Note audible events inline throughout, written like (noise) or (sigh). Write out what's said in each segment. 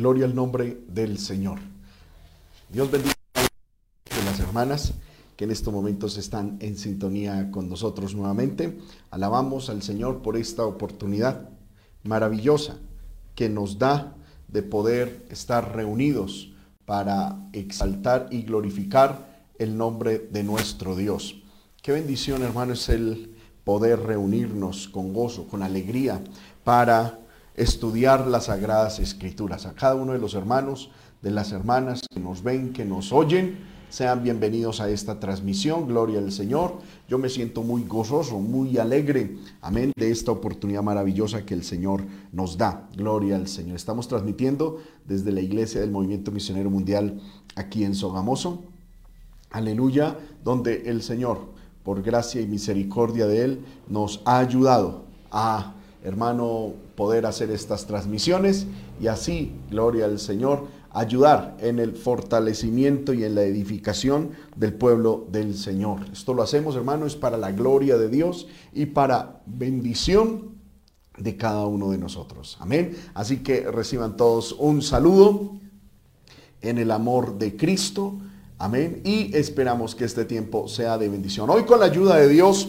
Gloria al nombre del Señor. Dios bendiga a las hermanas que en estos momentos están en sintonía con nosotros nuevamente. Alabamos al Señor por esta oportunidad maravillosa que nos da de poder estar reunidos para exaltar y glorificar el nombre de nuestro Dios. Qué bendición, hermano, es el poder reunirnos con gozo, con alegría, para estudiar las sagradas escrituras. A cada uno de los hermanos, de las hermanas que nos ven, que nos oyen, sean bienvenidos a esta transmisión. Gloria al Señor. Yo me siento muy gozoso, muy alegre. Amén. De esta oportunidad maravillosa que el Señor nos da. Gloria al Señor. Estamos transmitiendo desde la iglesia del Movimiento Misionero Mundial aquí en Sogamoso. Aleluya. Donde el Señor, por gracia y misericordia de Él, nos ha ayudado a hermano, poder hacer estas transmisiones y así, gloria al Señor, ayudar en el fortalecimiento y en la edificación del pueblo del Señor. Esto lo hacemos, hermano, es para la gloria de Dios y para bendición de cada uno de nosotros. Amén. Así que reciban todos un saludo en el amor de Cristo. Amén. Y esperamos que este tiempo sea de bendición. Hoy con la ayuda de Dios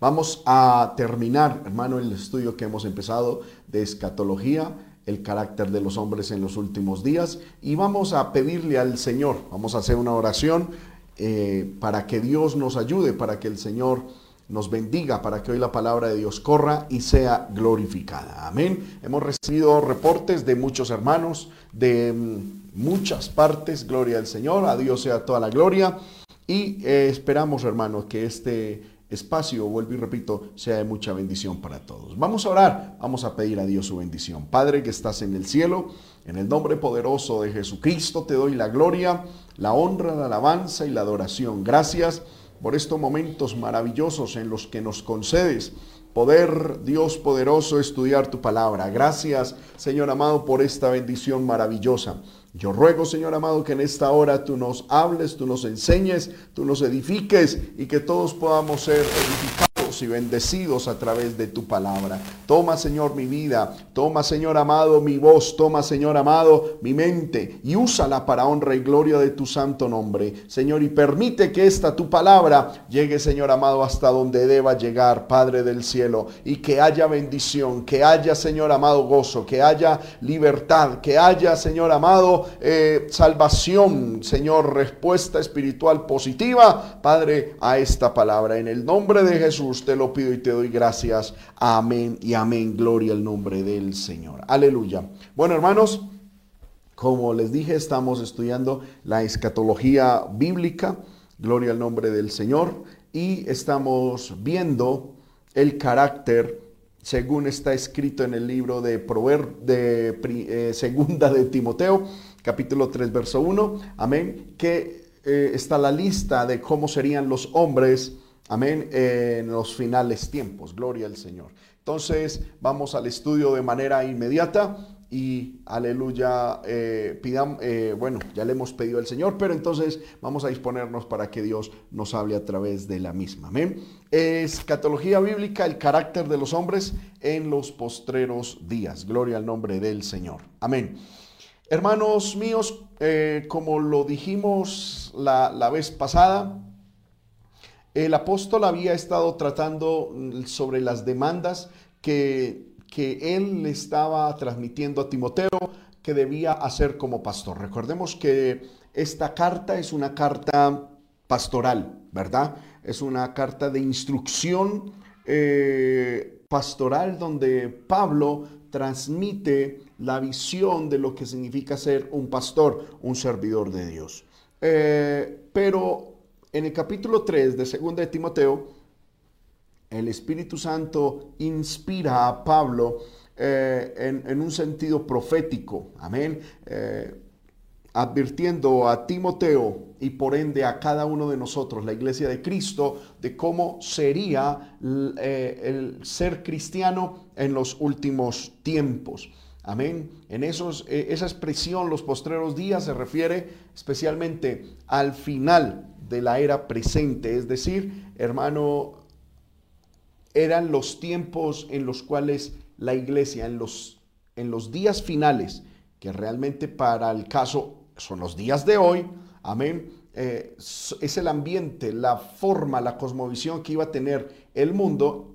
Vamos a terminar, hermano, el estudio que hemos empezado de escatología, el carácter de los hombres en los últimos días, y vamos a pedirle al Señor, vamos a hacer una oración eh, para que Dios nos ayude, para que el Señor nos bendiga, para que hoy la palabra de Dios corra y sea glorificada. Amén. Hemos recibido reportes de muchos hermanos, de mm, muchas partes, gloria al Señor, a Dios sea toda la gloria, y eh, esperamos, hermanos, que este espacio, vuelvo y repito, sea de mucha bendición para todos. Vamos a orar, vamos a pedir a Dios su bendición. Padre que estás en el cielo, en el nombre poderoso de Jesucristo te doy la gloria, la honra, la alabanza y la adoración. Gracias por estos momentos maravillosos en los que nos concedes poder, Dios poderoso, estudiar tu palabra. Gracias, Señor amado, por esta bendición maravillosa. Yo ruego, Señor amado, que en esta hora tú nos hables, tú nos enseñes, tú nos edifiques y que todos podamos ser edificados y bendecidos a través de tu palabra. Toma, Señor, mi vida. Toma, Señor amado, mi voz. Toma, Señor amado, mi mente. Y úsala para honra y gloria de tu santo nombre. Señor, y permite que esta tu palabra llegue, Señor amado, hasta donde deba llegar, Padre del cielo. Y que haya bendición, que haya, Señor amado, gozo, que haya libertad, que haya, Señor amado, eh, salvación, Señor, respuesta espiritual positiva, Padre, a esta palabra. En el nombre de Jesús te lo pido y te doy gracias. Amén y amén. Gloria al nombre del Señor. Aleluya. Bueno, hermanos, como les dije, estamos estudiando la escatología bíblica. Gloria al nombre del Señor. Y estamos viendo el carácter según está escrito en el libro de Prover de eh, Segunda de Timoteo, capítulo 3, verso 1. Amén. Que eh, está la lista de cómo serían los hombres Amén. En los finales tiempos. Gloria al Señor. Entonces vamos al estudio de manera inmediata y aleluya, eh, eh, bueno, ya le hemos pedido al Señor, pero entonces vamos a disponernos para que Dios nos hable a través de la misma. Amén. Escatología bíblica, el carácter de los hombres en los postreros días. Gloria al nombre del Señor. Amén. Hermanos míos, eh, como lo dijimos la, la vez pasada, el apóstol había estado tratando mm, sobre las demandas que, que él le estaba transmitiendo a Timoteo que debía hacer como pastor. Recordemos que esta carta es una carta pastoral, ¿verdad? Es una carta de instrucción eh, pastoral donde Pablo transmite la visión de lo que significa ser un pastor, un servidor de Dios. Eh, pero en el capítulo 3 de 2 de Timoteo, el Espíritu Santo inspira a Pablo eh, en, un sentido profético, amén, eh, advirtiendo a Timoteo y por ende a cada uno de nosotros, la iglesia de Cristo, de cómo sería eh, el ser cristiano en los últimos tiempos. Amén. En esos, esa expresión, los postreros días, se refiere especialmente al final de la era presente, es decir, hermano, eran los tiempos en los cuales la iglesia, en los, en los días finales, que realmente para el caso son los días de hoy, amén, eh, es el ambiente, la forma, la cosmovisión que iba a tener el mundo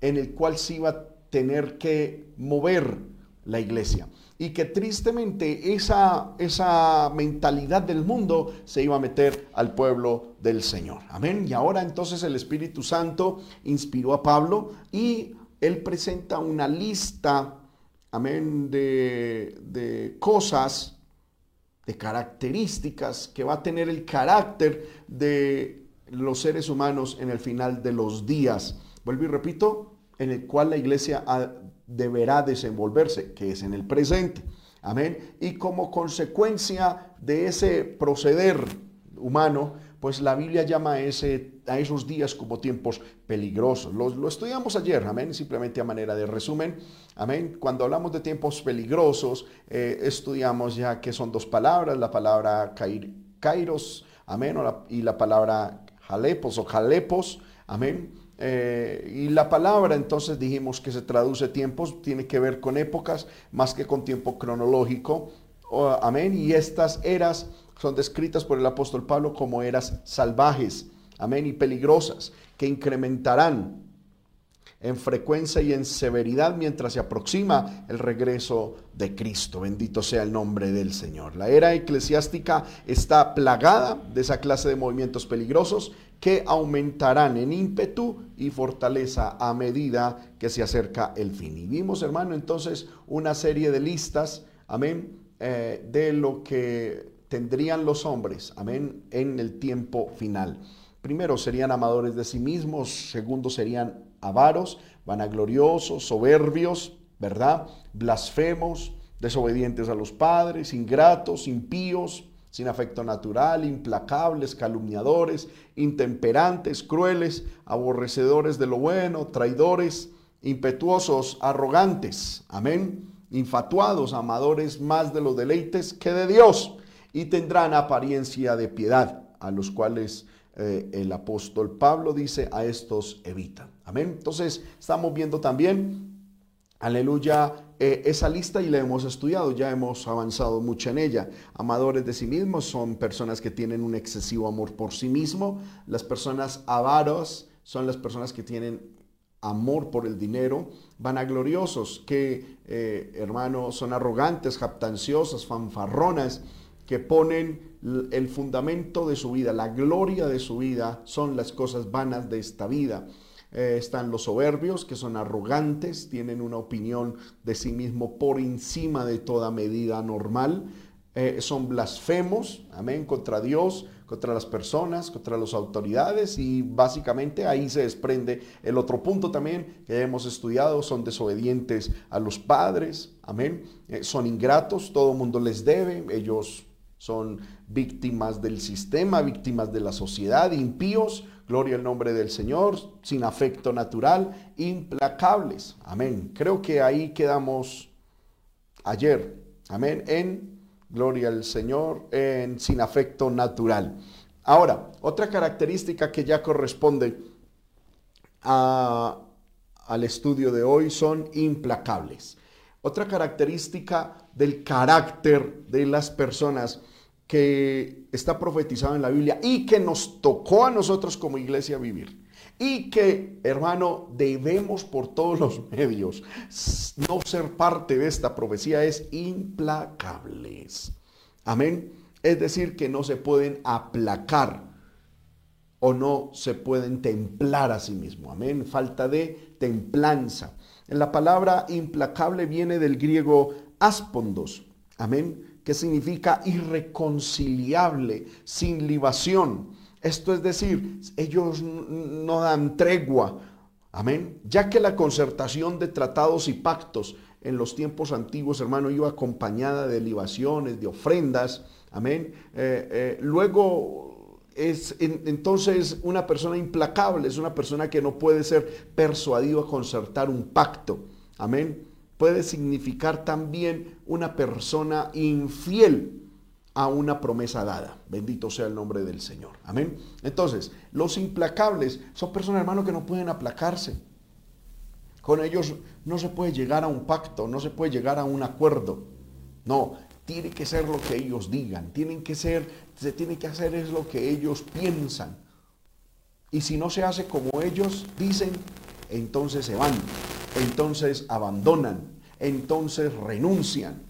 en el cual se iba a tener que mover la iglesia. Y que tristemente esa, esa mentalidad del mundo se iba a meter al pueblo del Señor. Amén. Y ahora entonces el Espíritu Santo inspiró a Pablo y él presenta una lista, amén, de, de cosas, de características que va a tener el carácter de los seres humanos en el final de los días. Vuelvo y repito, en el cual la iglesia deberá desenvolverse, que es en el presente. Amén. Y como consecuencia de ese proceder humano, pues la Biblia llama a, ese, a esos días como tiempos peligrosos. Lo, estudiamos ayer, amén, simplemente a manera de resumen. Amén. Cuando hablamos de tiempos peligrosos, eh, estudiamos ya que son dos palabras, la palabra kairos, amén, y la palabra jalepos o jalepos, amén. Eh, y la palabra entonces dijimos que se traduce tiempos, tiene que ver con épocas más que con tiempo cronológico. amén. Y estas eras son descritas por el apóstol Pablo como eras salvajes, amén, y peligrosas, que incrementarán en frecuencia y en severidad mientras se aproxima el regreso de Cristo. Bendito sea el nombre del Señor. La era eclesiástica está plagada de esa clase de movimientos peligrosos que aumentarán en ímpetu y fortaleza a medida que se acerca el fin. Y vimos, hermano, entonces una serie de listas, amén, eh, de lo que tendrían los hombres, amén, en el tiempo final. Primero serían amadores de sí mismos, segundo serían avaros, vanagloriosos, soberbios, ¿verdad? Blasfemos, desobedientes a los padres, ingratos, impíos, sin afecto natural, implacables, calumniadores, intemperantes, crueles, aborrecedores de lo bueno, traidores, impetuosos, arrogantes, amén, infatuados, amadores más de los deleites que de Dios, y tendrán apariencia de piedad, a los cuales eh, el apóstol Pablo dice, a estos evita. Amén. Entonces, estamos viendo también, aleluya, eh, esa lista y la hemos estudiado, ya hemos avanzado mucho en ella. Amadores de sí mismos son personas que tienen un excesivo amor por sí mismo. Las personas avaros son las personas que tienen amor por el dinero, vanagloriosos, que, eh, hermanos, son arrogantes, jactanciosas, fanfarronas, que ponen el fundamento de su vida, la gloria de su vida, son las cosas vanas de esta vida. Eh, están los soberbios, que son arrogantes, tienen una opinión de sí mismo por encima de toda medida normal. Eh, son blasfemos, amén, contra Dios, contra las personas, contra las autoridades y básicamente ahí se desprende el otro punto también que hemos estudiado, son desobedientes a los padres, amén, eh, son ingratos, todo el mundo les debe, ellos son víctimas del sistema, víctimas de la sociedad, impíos, gloria al nombre del Señor, sin afecto natural, implacables. Amén. Creo que ahí quedamos ayer. Amén. En gloria al Señor, en sin afecto natural. Ahora, otra característica que ya corresponde al estudio de hoy son implacables. Otra característica del carácter de las personas que está profetizado en la Biblia y que nos tocó a nosotros como iglesia vivir. Y que, hermano, debemos por todos los medios no ser parte de esta profecía es implacables. Amén. Es decir, que no se pueden aplacar o no se pueden templar a sí mismo. Amén. Falta de templanza. La palabra implacable viene del griego aspondos. Amén. Que significa irreconciliable, sin libación. Esto es decir, ellos no dan tregua. Amén. Ya que la concertación de tratados y pactos en los tiempos antiguos, hermano, iba acompañada de libaciones, de ofrendas. Amén. Eh, eh, luego es entonces una persona implacable, es una persona que no puede ser persuadido a concertar un pacto. Amén. Puede significar también una persona infiel a una promesa dada. Bendito sea el nombre del Señor. Amén. Entonces, los implacables son personas, hermano, que no pueden aplacarse. Con ellos no se puede llegar a un pacto, no se puede llegar a un acuerdo. No, tiene que ser lo que ellos digan, tienen que ser, se tiene que hacer es lo que ellos piensan. Y si no se hace como ellos dicen, entonces se van, entonces abandonan, entonces renuncian.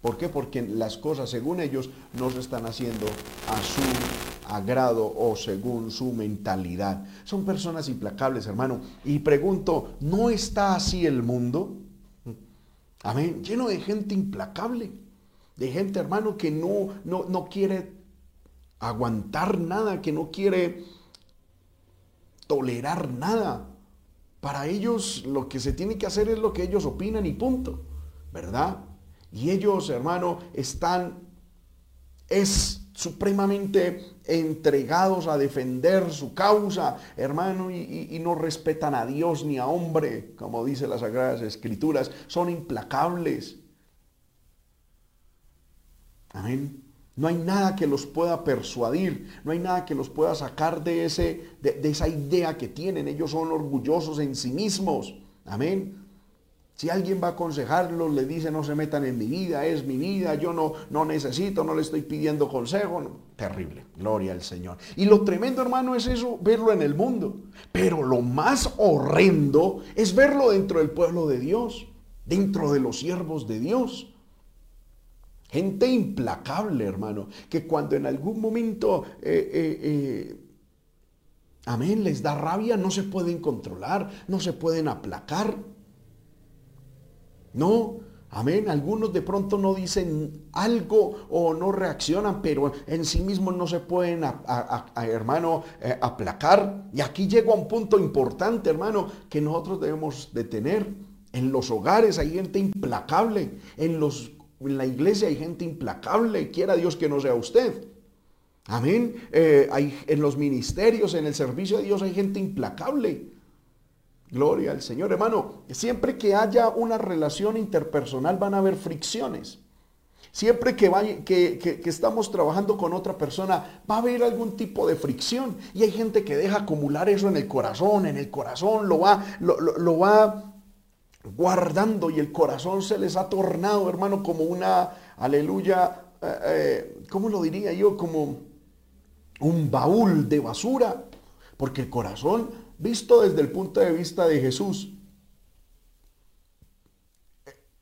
¿Por qué? Porque las cosas según ellos no se están haciendo a su agrado o según su mentalidad. Son personas implacables, hermano. Y pregunto, ¿no está así el mundo? Amén. Lleno de gente implacable. De gente, hermano, que no, no, no quiere aguantar nada, que no quiere tolerar nada. Para ellos lo que se tiene que hacer es lo que ellos opinan y punto. ¿Verdad? Y ellos, hermano, están, es supremamente entregados a defender su causa, hermano, y, y, no respetan a Dios ni a hombre, como dice las Sagradas Escrituras, son implacables. Amén. No hay nada que los pueda persuadir, no hay nada que los pueda sacar de, ese, de, esa idea que tienen. Ellos son orgullosos en sí mismos. Amén. Si alguien va a aconsejarlos, le dice no se metan en mi vida, es mi vida, yo no, no necesito, no le estoy pidiendo consejo. Terrible, gloria al Señor. Y lo tremendo, hermano, es eso, verlo en el mundo. Pero lo más horrendo es verlo dentro del pueblo de Dios, dentro de los siervos de Dios. Gente implacable, hermano, que cuando en algún momento, eh, eh, eh, amén, les da rabia, no se pueden controlar, no se pueden aplacar. No, amén. Algunos de pronto no dicen algo o no reaccionan, pero en sí mismos no se pueden, hermano, aplacar. Y aquí llego a un punto importante, hermano, que nosotros debemos de tener. En los hogares hay gente implacable. En, los, en la iglesia hay gente implacable. Quiera Dios que no sea usted. Amén. Eh, hay, en los ministerios, en el servicio de Dios hay gente implacable. Gloria al Señor, hermano. Siempre que haya una relación interpersonal van a haber fricciones. Siempre que, que, estamos trabajando con otra persona, va a haber algún tipo de fricción. Y hay gente que deja acumular eso en el corazón, en el corazón, lo va, lo, va guardando y el corazón se les ha tornado, hermano, como una, aleluya, eh, eh, ¿cómo lo diría yo? Como un baúl de basura. Porque el corazón visto desde el punto de vista de Jesús,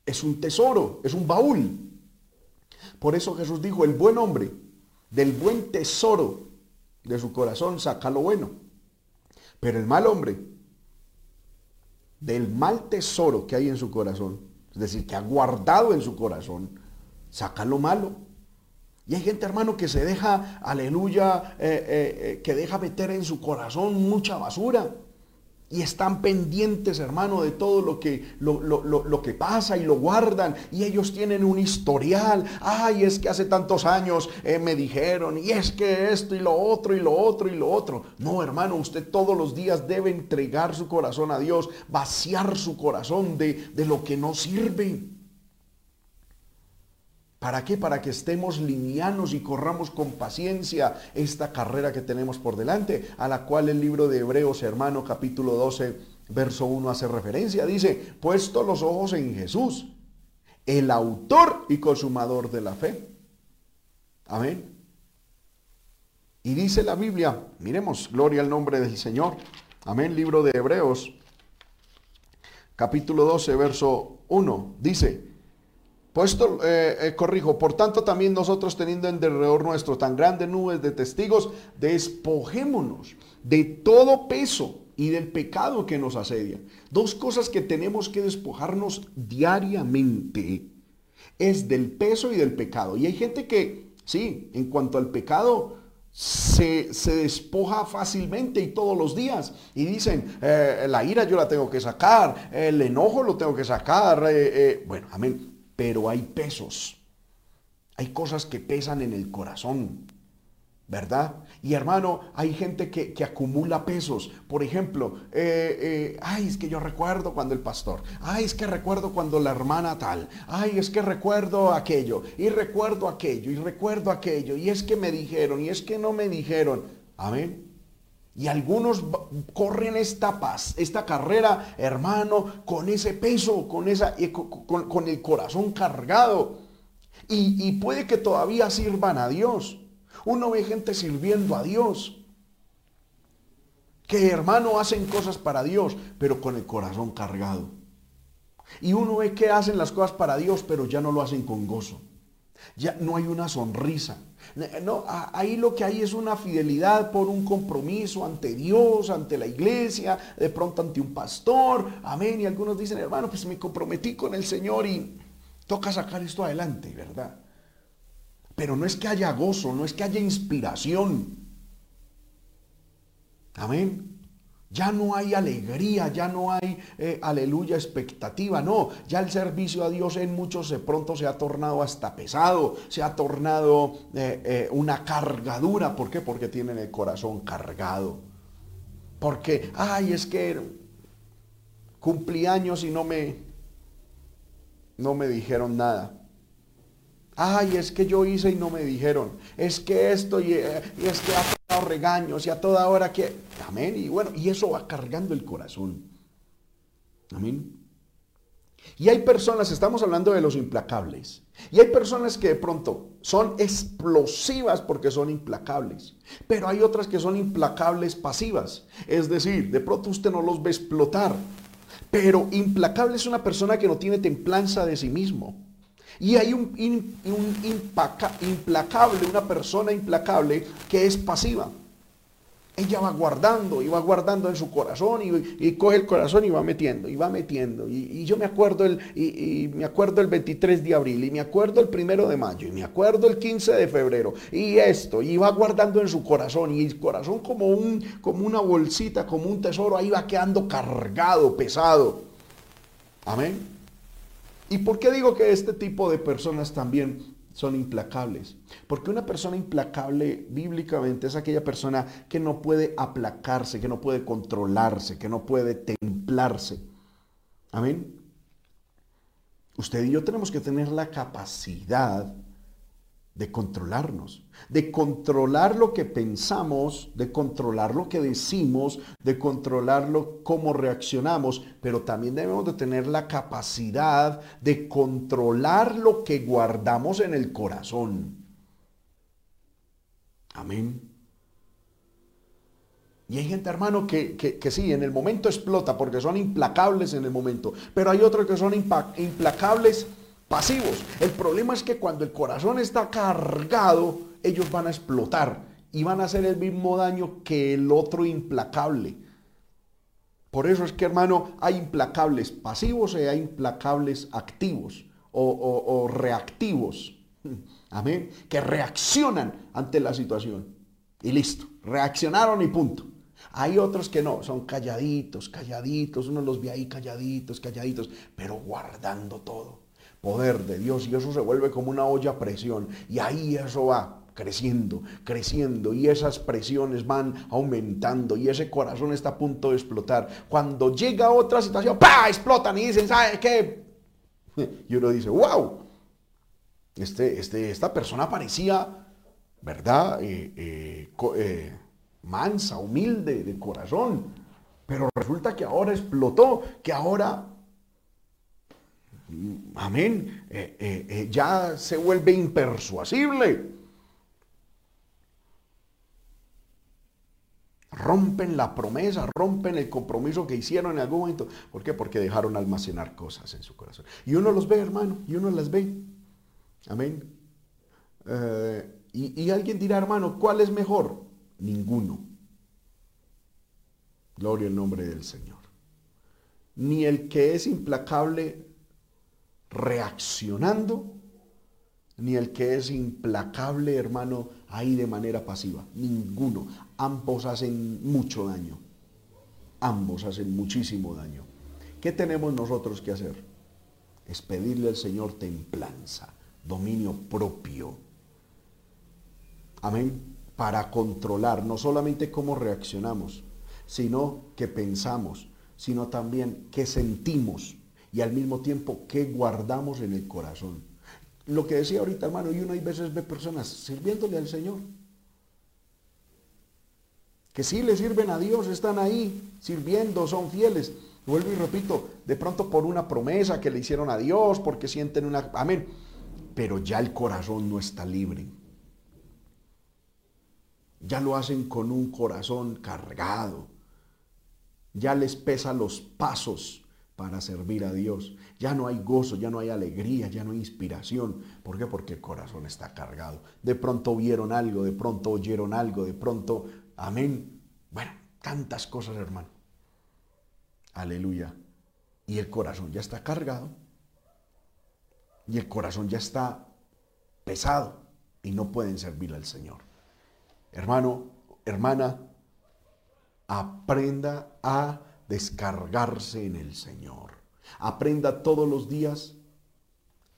es un tesoro, es un baúl. Por eso Jesús dijo, el buen hombre del buen tesoro de su corazón saca lo bueno, pero el mal hombre del mal tesoro que hay en su corazón, es decir, que ha guardado en su corazón, saca lo malo. Y hay gente, hermano, que se deja, aleluya, eh, eh, eh, que deja meter en su corazón mucha basura. Y están pendientes, hermano, de todo lo que, lo, lo, que pasa y lo guardan. Y ellos tienen un historial. Ay, es que hace tantos años me dijeron. Y es que esto y lo otro y lo otro y lo otro. No, hermano, usted todos los días debe entregar su corazón a Dios. Vaciar su corazón de, de lo que no sirve. ¿Para qué? Para que estemos lineanos y corramos con paciencia esta carrera que tenemos por delante, a la cual el libro de Hebreos, hermano, capítulo 12, verso 1 hace referencia. Dice, puesto los ojos en Jesús, el autor y consumador de la fe. Amén. Y dice la Biblia, miremos, gloria al nombre del Señor. Amén, libro de Hebreos, capítulo 12, verso 1, dice, Puesto, eh, eh, corrijo, por tanto también nosotros teniendo en derredor nuestro tan grandes nubes de testigos, despojémonos de todo peso y del pecado que nos asedia. Dos cosas que tenemos que despojarnos diariamente es del peso y del pecado. Y hay gente que, sí, en cuanto al pecado, se, despoja fácilmente y todos los días. Y dicen, eh, la ira yo la tengo que sacar, el enojo lo tengo que sacar. bueno, amén pero hay pesos. Hay cosas que pesan en el corazón, ¿verdad? Y hermano, hay gente que, acumula pesos. Por ejemplo, eh, eh, ay, es que yo recuerdo cuando el pastor, ay, es que recuerdo cuando la hermana tal, ay, es que recuerdo aquello, y recuerdo aquello, y recuerdo aquello, y es que me dijeron, y es que no me dijeron. Amén. Y algunos corren esta esta carrera, hermano, con ese peso, con, esa, con, con el corazón cargado. Y puede que todavía sirvan a Dios. Uno ve gente sirviendo a Dios. Que hermano hacen cosas para Dios, pero con el corazón cargado. Y uno ve que hacen las cosas para Dios, pero ya no lo hacen con gozo. Ya no hay una sonrisa. No, ahí lo que hay es una fidelidad por un compromiso ante Dios, ante la iglesia, de pronto ante un pastor. Amén. Y algunos dicen, hermano, pues me comprometí con el Señor y toca sacar esto adelante, ¿verdad? Pero no es que haya gozo, no es que haya inspiración. Amén. Ya no hay alegría, ya no hay, eh, aleluya, expectativa. No, ya el servicio a Dios en muchos de pronto se ha tornado hasta pesado, se ha tornado eh, eh, una cargadura. ¿Por qué? Porque tienen el corazón cargado. Porque, ay, es que cumplí años y no me, no me dijeron nada. Ay, es que yo hice y no me dijeron. Es que esto y, y es que regaños y a toda hora que... Amén. Y bueno, y eso va cargando el corazón. Amén. Y hay personas, estamos hablando de los implacables, y hay personas que de pronto son explosivas porque son implacables, pero hay otras que son implacables pasivas. Es decir, de pronto usted no los ve explotar, pero implacable es una persona que no tiene templanza de sí mismo. Y hay un, implacable, una persona implacable que es pasiva. Ella va guardando y va guardando en su corazón y, coge el corazón y va metiendo y va metiendo. Y, yo me acuerdo, el, y, me acuerdo el 23 de abril y me acuerdo el primero de mayo y me acuerdo el 15 de febrero y esto. Y va guardando en su corazón y el corazón como, un, como una bolsita, como un tesoro, ahí va quedando cargado, pesado. Amén. ¿Y por qué digo que este tipo de personas también son implacables? Porque una persona implacable bíblicamente es aquella persona que no puede aplacarse, que no puede controlarse, que no puede templarse. Amén. Usted y yo tenemos que tener la capacidad de controlarnos, de controlar lo que pensamos, de controlar lo que decimos, de controlarlo cómo reaccionamos, pero también debemos de tener la capacidad de controlar lo que guardamos en el corazón. Amén. Y hay gente, hermano, que, que, sí, en el momento explota porque son implacables en el momento, pero hay otros que son implacables pasivos. El problema es que cuando el corazón está cargado, ellos van a explotar y van a hacer el mismo daño que el otro implacable. Por eso es que, hermano, hay implacables pasivos y hay implacables activos o, reactivos. (laughs) Amén. Que reaccionan ante la situación. Y listo. Reaccionaron y punto. Hay otros que no, son calladitos, calladitos. Uno los ve ahí calladitos, calladitos, pero guardando todo poder de Dios y eso se vuelve como una olla a presión y ahí eso va creciendo, creciendo y esas presiones van aumentando y ese corazón está a punto de explotar. Cuando llega otra situación, ¡pa! explotan y dicen, ¿sabe qué? (laughs) Y uno dice, wow, este, este, esta persona parecía, ¿verdad? Eh, eh, eh, mansa, humilde de corazón, pero resulta que ahora explotó, que ahora amén, eh, eh, ya se vuelve impersuasible. Rompen la promesa, rompen el compromiso que hicieron en algún momento. ¿Por qué? Porque dejaron almacenar cosas en su corazón. Y uno los ve, hermano, y uno las ve. Amén. y, y alguien dirá, hermano, ¿cuál es mejor? Ninguno. Gloria al nombre del Señor. Ni el que es implacable reaccionando, ni el que es implacable, hermano, ahí de manera pasiva. Ninguno. Ambos hacen mucho daño. Ambos hacen muchísimo daño. ¿Qué tenemos nosotros que hacer? Es pedirle al Señor templanza, dominio propio. Amén. Para controlar no solamente cómo reaccionamos, sino que pensamos, sino también qué sentimos y al mismo tiempo qué guardamos en el corazón. Lo que decía ahorita, hermano, y uno hay veces ve personas sirviéndole al Señor. Que sí le sirven a Dios, están ahí sirviendo, son fieles. Vuelvo y repito, de pronto por una promesa que le hicieron a Dios, porque sienten una... Amén. pero ya el corazón no está libre. Ya lo hacen con un corazón cargado. Ya les pesa los pasos para servir a Dios. Ya no hay gozo, ya no hay alegría, ya no hay inspiración. ¿Por qué? Porque el corazón está cargado. De pronto vieron algo, de pronto oyeron algo, de pronto, amén. Bueno, tantas cosas, hermano. Aleluya. Y el corazón ya está cargado. Y el corazón ya está pesado y no pueden servir al Señor. Hermano, hermana, aprenda a descargarse en el Señor. Aprenda todos los días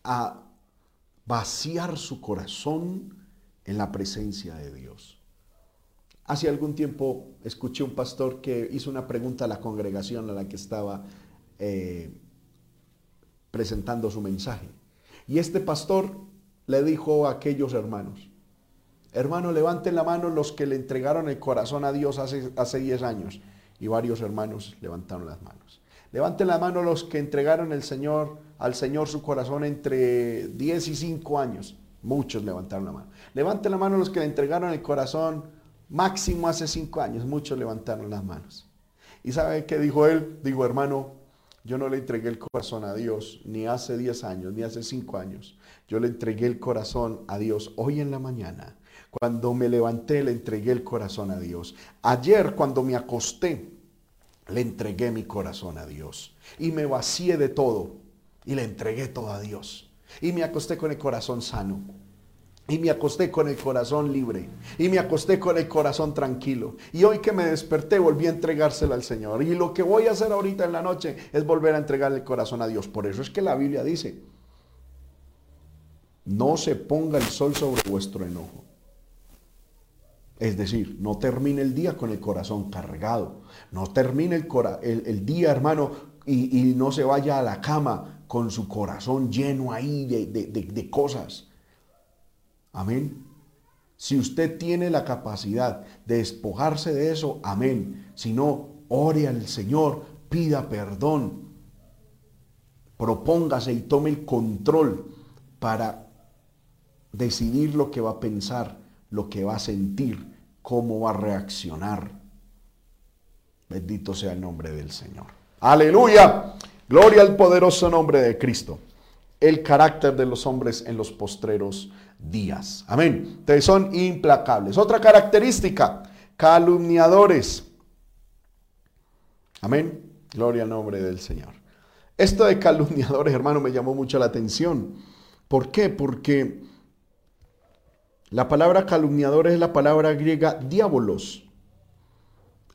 a vaciar su corazón en la presencia de Dios. Hace algún tiempo escuché un pastor que hizo una pregunta a la congregación a la que estaba eh, presentando su mensaje. Y este pastor le dijo a aquellos hermanos, hermano, levanten la mano los que le entregaron el corazón a Dios hace, hace 10 años. Y varios hermanos levantaron las manos. Levanten la mano los que entregaron el Señor, al Señor su corazón entre 10 y 5 años. Muchos levantaron la mano. Levanten la mano los que le entregaron el corazón máximo hace 5 años. Muchos levantaron las manos. ¿Y sabe qué dijo él? Dijo, hermano, yo no le entregué el corazón a Dios ni hace 10 años, ni hace 5 años. Yo le entregué el corazón a Dios hoy en la mañana. Cuando me levanté, le entregué el corazón a Dios. Ayer, cuando me acosté, le entregué mi corazón a Dios. Y me vacié de todo. Y le entregué todo a Dios. Y me acosté con el corazón sano. Y me acosté con el corazón libre. Y me acosté con el corazón tranquilo. Y hoy que me desperté volví a entregárselo al Señor. Y lo que voy a hacer ahorita en la noche es volver a entregarle el corazón a Dios. Por eso es que la Biblia dice, no se ponga el sol sobre vuestro enojo. Es decir, no termine el día con el corazón cargado. No termine el, día, hermano, y, no se vaya a la cama con su corazón lleno ahí de cosas. Amén. Si usted tiene la capacidad de despojarse de eso, amén. Si no, ore al Señor, pida perdón. Propóngase y tome el control para decidir lo que va a pensar, lo que va a sentir, cómo va a reaccionar. Bendito sea el nombre del Señor. Aleluya. Gloria al poderoso nombre de Cristo. El carácter de los hombres en los postreros días. Amén. Ustedes son implacables. Otra característica, calumniadores. Amén. Gloria al nombre del Señor. Esto de calumniadores, hermano, me llamó mucho la atención. ¿Por qué? Porque la palabra calumniador es la palabra griega diabolos.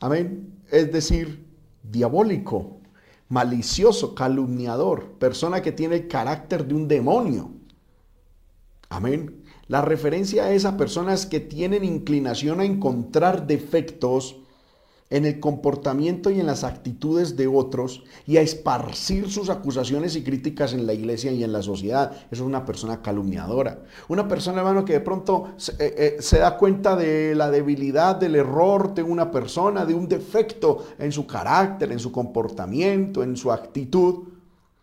Amén. Es decir, diabólico, malicioso, calumniador, persona que tiene el carácter de un demonio. Amén. La referencia a esas personas que tienen inclinación a encontrar defectos en el comportamiento y en las actitudes de otros y a esparcir sus acusaciones y críticas en la iglesia y en la sociedad. Eso es una persona calumniadora. Una persona, hermano, que de pronto se, eh, eh, da cuenta de la debilidad, del error de una persona, de un defecto en su carácter, en su comportamiento, en su actitud.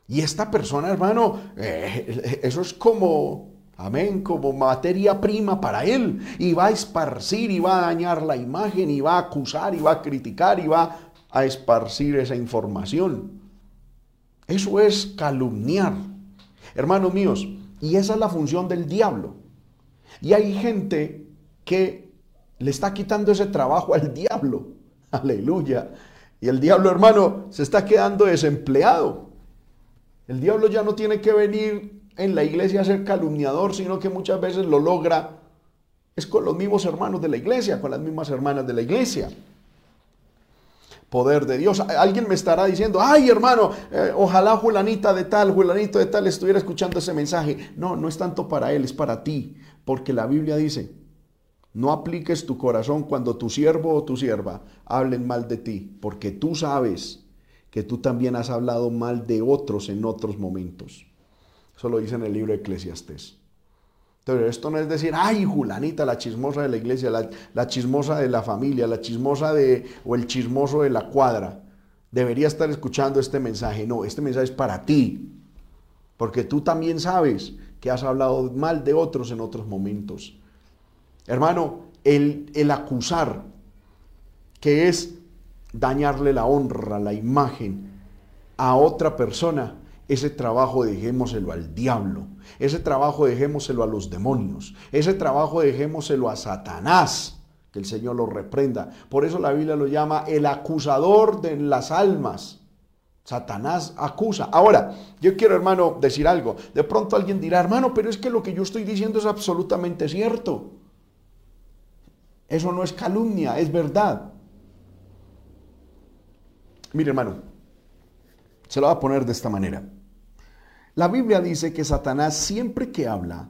Y esta persona, hermano, eh, eso es como Amén, como materia prima para él. Y va a esparcir y va a dañar la imagen y va a acusar y va a criticar y va a esparcir esa información. Eso es calumniar. Hermanos míos, y esa es la función del diablo. Y hay gente que le está quitando ese trabajo al diablo. (laughs) Aleluya. Y el diablo, hermano, se está quedando desempleado. El diablo ya no tiene que venir en la iglesia ser calumniador, sino que muchas veces lo logra es con los mismos hermanos de la iglesia, con las mismas hermanas de la iglesia. Poder de Dios. Alguien me estará diciendo, ay hermano, eh, ojalá Julanita de tal, Julanito de tal estuviera escuchando ese mensaje. No, no es tanto para él, es para ti. Porque la Biblia dice, no apliques tu corazón cuando tu siervo o tu sierva hablen mal de ti, porque tú sabes que tú también has hablado mal de otros en otros momentos. Eso lo dice en el libro de Eclesiastés. Entonces, esto no es decir, ay, Julanita, la chismosa de la iglesia, la, chismosa de la familia, la chismosa de, o el chismoso de la cuadra. Debería estar escuchando este mensaje. No, este mensaje es para ti. Porque tú también sabes que has hablado mal de otros en otros momentos. Hermano, el, el acusar, que es dañarle la honra, la imagen a otra persona, ese trabajo dejémoselo al diablo, ese trabajo dejémoselo a los demonios, ese trabajo dejémoselo a Satanás, que el Señor lo reprenda. Por eso la Biblia lo llama el acusador de las almas. Satanás acusa. Ahora, yo quiero, hermano, decir algo. De pronto alguien dirá, hermano, pero es que lo que yo estoy diciendo es absolutamente cierto. Eso no es calumnia, es verdad. Mire, hermano, se lo voy a poner de esta manera. La Biblia dice que Satanás siempre que habla,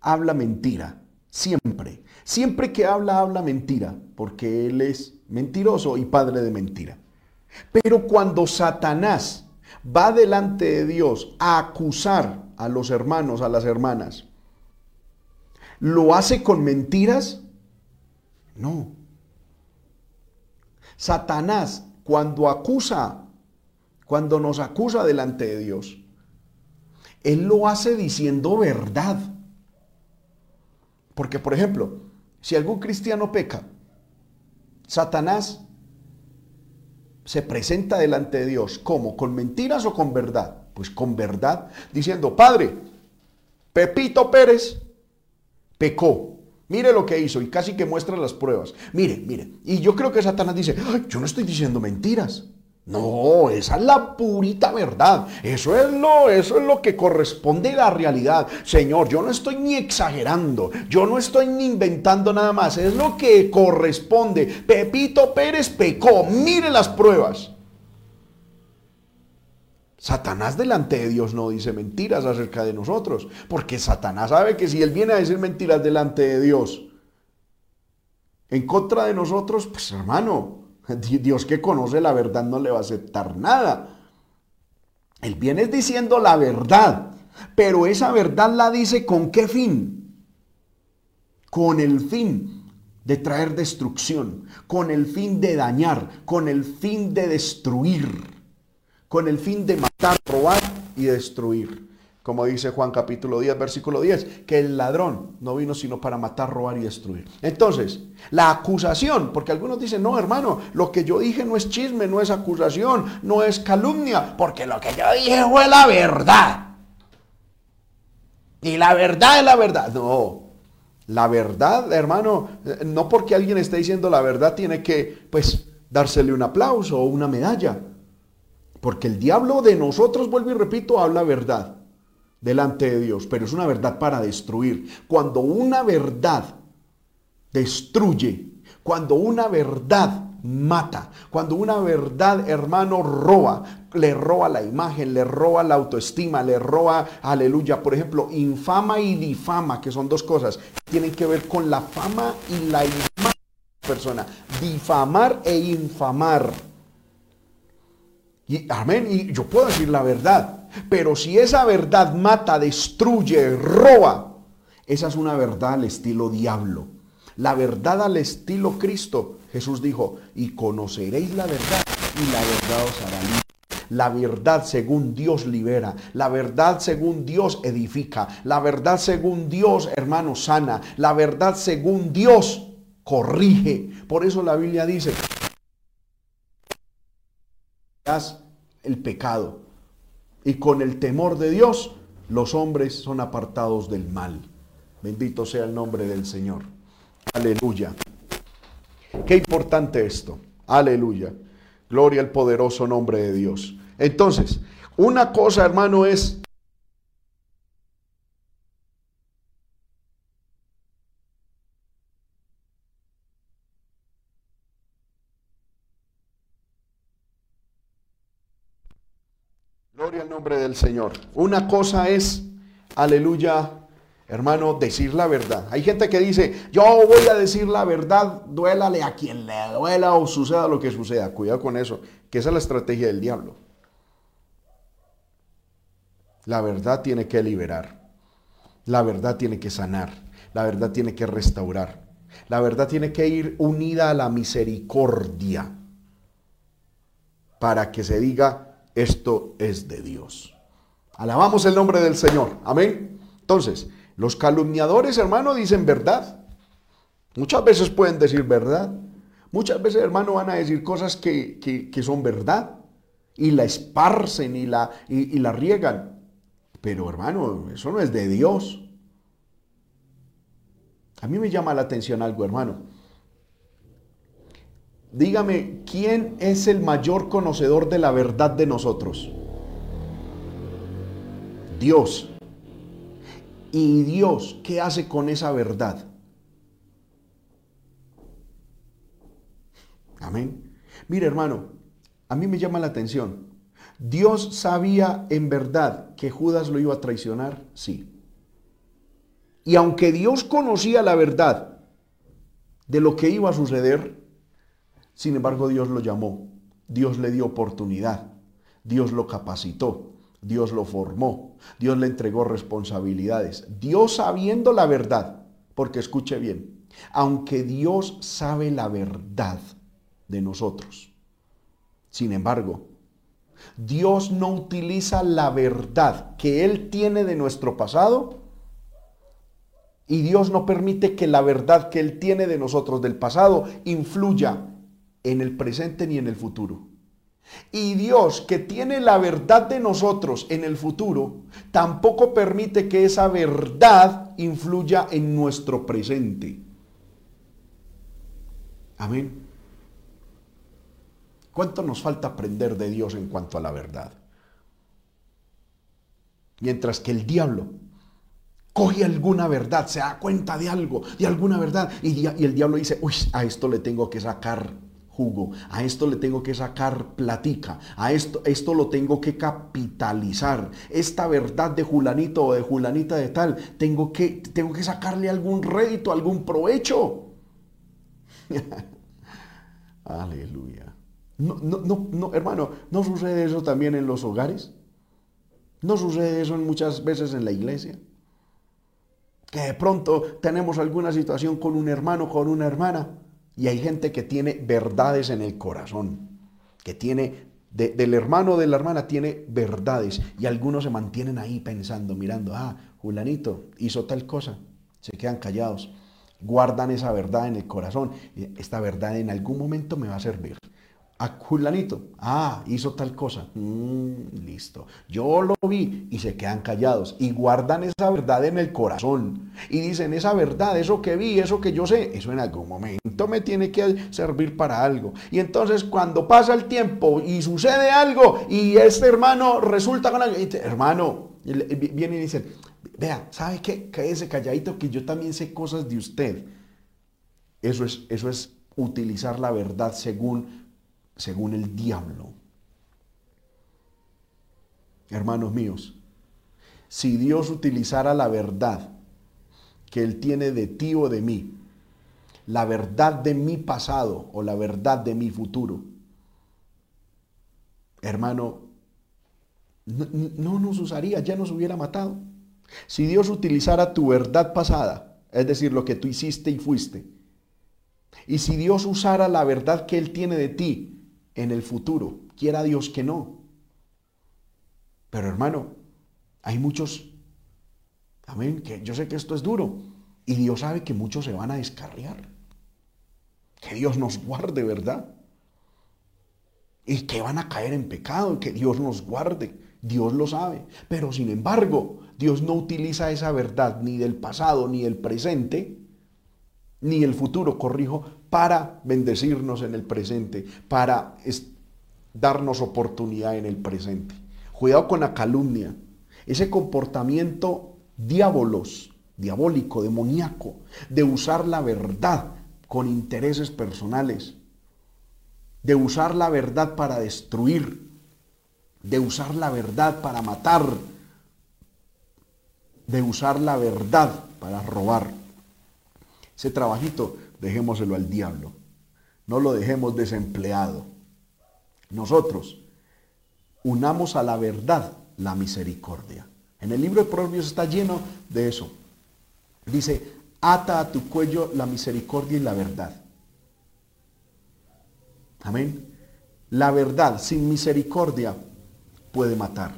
habla mentira. Siempre. Siempre que habla, habla mentira, porque él es mentiroso y padre de mentira. Pero cuando Satanás va delante de Dios a acusar a los hermanos, a las hermanas, ¿lo hace con mentiras? No. Satanás, cuando acusa, cuando nos acusa delante de Dios, él lo hace diciendo verdad. Porque, por ejemplo, si algún cristiano peca, Satanás se presenta delante de Dios. ¿Cómo? ¿Con mentiras o con verdad? Pues con verdad, diciendo, Padre, Pepito Pérez pecó. Mire lo que hizo y casi que muestra las pruebas. Mire, mire. Y yo creo que Satanás dice, yo no estoy diciendo mentiras. No, esa es la purita verdad. Eso es lo, eso es lo que corresponde a la realidad. Señor, yo no estoy ni exagerando, yo no estoy ni inventando nada más. Es lo que corresponde. Pepito Pérez pecó. Mire las pruebas. Satanás delante de Dios no dice mentiras acerca de nosotros, porque Satanás sabe que si él viene a decir mentiras delante de Dios, en contra de nosotros, pues hermano, (laughs) Dios que conoce la verdad no le va a aceptar nada. Él viene diciendo la verdad, pero esa verdad la dice con qué fin? Con el fin de traer destrucción, con el fin de dañar, con el fin de destruir, con el fin de matar, robar y destruir como dice Juan capítulo 10, versículo 10, que el ladrón no vino sino para matar, robar y destruir. Entonces, la acusación, porque algunos dicen, no hermano, lo que yo dije no es chisme, no es acusación, no es calumnia, porque lo que yo dije fue la verdad. Y la verdad es la verdad. No, la verdad, hermano, no porque alguien esté diciendo la verdad tiene que, pues, dársele un aplauso o una medalla. Porque el diablo de nosotros, vuelvo y repito, habla verdad delante de Dios, pero es una verdad para destruir. Cuando una verdad destruye, cuando una verdad mata, cuando una verdad, hermano, roba, le roba la imagen, le roba la autoestima, le roba, aleluya, por ejemplo, infama y difama, que son dos cosas, tienen que ver con la fama y la imagen de la persona, difamar e infamar. Y, amén, y yo puedo decir la verdad, pero si esa verdad mata, destruye, roba, esa es una verdad al estilo diablo. La verdad al estilo Cristo. Jesús dijo, y conoceréis la verdad y la verdad os hará libre. La verdad según Dios libera, la verdad según Dios edifica, la verdad según Dios, hermano, sana, la verdad según Dios corrige. Por eso la Biblia dice, el pecado, y con el temor de Dios los hombres son apartados del mal. Bendito sea el nombre del Señor. Aleluya. Qué importante esto. Aleluya. Gloria al poderoso nombre de Dios. Entonces, una cosa, hermano, es nombre del Señor. Una cosa es, aleluya, hermano, decir la verdad. Hay gente que dice, yo voy a decir la verdad, duélale a quien le duela o suceda lo que suceda. Cuidado con eso, que esa es la estrategia del diablo. La verdad tiene que liberar. La verdad tiene que sanar. La verdad tiene que restaurar. La verdad tiene que ir unida a la misericordia para que se diga, esto es de Dios. Alabamos el nombre del Señor. Amén. Entonces, los calumniadores, hermano, dicen verdad. Muchas veces pueden decir verdad. Muchas veces, hermano, van a decir cosas que, son verdad y la esparcen y la, y la riegan. Pero, hermano, eso no es de Dios. A mí me llama la atención algo, hermano. Dígame, ¿quién es el mayor conocedor de la verdad de nosotros? Dios. ¿Y Dios qué hace con esa verdad? Amén. Mire hermano, a mí me llama la atención. ¿Dios sabía en verdad que Judas lo iba a traicionar? Sí. Y aunque Dios conocía la verdad de lo que iba a suceder, sin embargo Dios lo llamó, Dios le dio oportunidad, Dios lo capacitó, Dios lo formó, Dios le entregó responsabilidades. Dios sabiendo la verdad, porque escuche bien, aunque Dios sabe la verdad de nosotros, sin embargo, Dios no utiliza la verdad que Él tiene de nuestro pasado y Dios no permite que la verdad que Él tiene de nosotros del pasado influya en el presente ni en el futuro. Y Dios, que tiene la verdad de nosotros en el futuro, tampoco permite que esa verdad influya en nuestro presente. Amén. ¿Cuánto nos falta aprender de Dios en cuanto a la verdad? Mientras que el diablo coge alguna verdad, se da cuenta de algo, de alguna verdad, y, el diablo dice, uy, a esto le tengo que sacar jugo, a esto le tengo que sacar platica, a esto, esto lo tengo que capitalizar, esta verdad de Julanito o de Julanita de tal, tengo que, tengo que sacarle algún rédito, algún provecho. (laughs) Aleluya. No, no, no, no, hermano, ¿no sucede eso también en los hogares? ¿No sucede eso muchas veces en la iglesia? Que de pronto tenemos alguna situación con un hermano, con una hermana, y hay gente que tiene verdades en el corazón, que tiene, del hermano o de la hermana tiene verdades, y algunos se mantienen ahí pensando, mirando, ah, Julanito hizo tal cosa, se quedan callados, guardan esa verdad en el corazón, esta verdad en algún momento me va a servir a Julanito, ah, hizo tal cosa, mm, listo. Yo lo vi y se quedan callados y guardan esa verdad en el corazón y dicen, esa verdad, eso que vi, eso que yo sé, eso en algún momento me tiene que servir para algo. Y entonces cuando pasa el tiempo y sucede algo y este hermano resulta con algo, hermano, viene y dice, vea, ¿sabe qué? ese calladito que yo también sé cosas de usted. Eso es, eso es utilizar la verdad según según el diablo. Hermanos míos, si Dios utilizara la verdad que Él tiene de ti o de mí, la verdad de mi pasado o la verdad de mi futuro, hermano, no, nos usaría, ya nos hubiera matado. Si Dios utilizara tu verdad pasada, es decir, lo que tú hiciste y fuiste, y si Dios usara la verdad que Él tiene de ti en el futuro. Quiera Dios que no. Pero hermano, hay muchos, amén, que yo sé que esto es duro. Y Dios sabe que muchos se van a descarriar. Que Dios nos guarde, ¿verdad? Y que van a caer en pecado, que Dios nos guarde. Dios lo sabe. Pero sin embargo, Dios no utiliza esa verdad ni del pasado, ni del presente, ni el futuro, corrijo, para bendecirnos en el presente, para darnos oportunidad en el presente. Cuidado con la calumnia, ese comportamiento diabolos, diabólico, demoníaco, de usar la verdad con intereses personales, de usar la verdad para destruir, de usar la verdad para matar, de usar la verdad para robar. Ese trabajito dejémoselo al diablo. No lo dejemos desempleado. Nosotros unamos a la verdad la misericordia. En el libro de Proverbios está lleno de eso. Dice, ata a tu cuello la misericordia y la verdad. Amén. La verdad sin misericordia puede matar.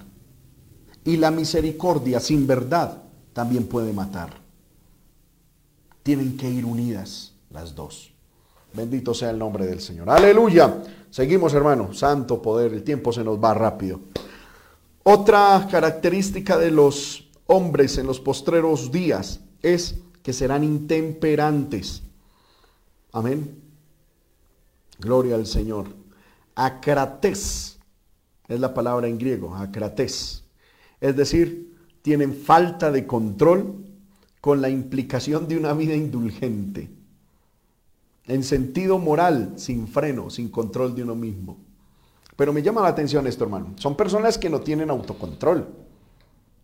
Y la misericordia sin verdad también puede matar. Tienen que ir unidas las dos. Bendito sea el nombre del Señor. Aleluya. Seguimos, hermano. Santo poder. El tiempo se nos va rápido. Otra característica de los hombres en los postreros días es que serán intemperantes. Amén. Gloria al Señor. Acrates es la palabra en griego, acrates. Es decir, tienen falta de control con la implicación de una vida indulgente. En sentido moral, sin freno, sin control de uno mismo. Pero me llama la atención esto, hermano. Son personas que no tienen autocontrol.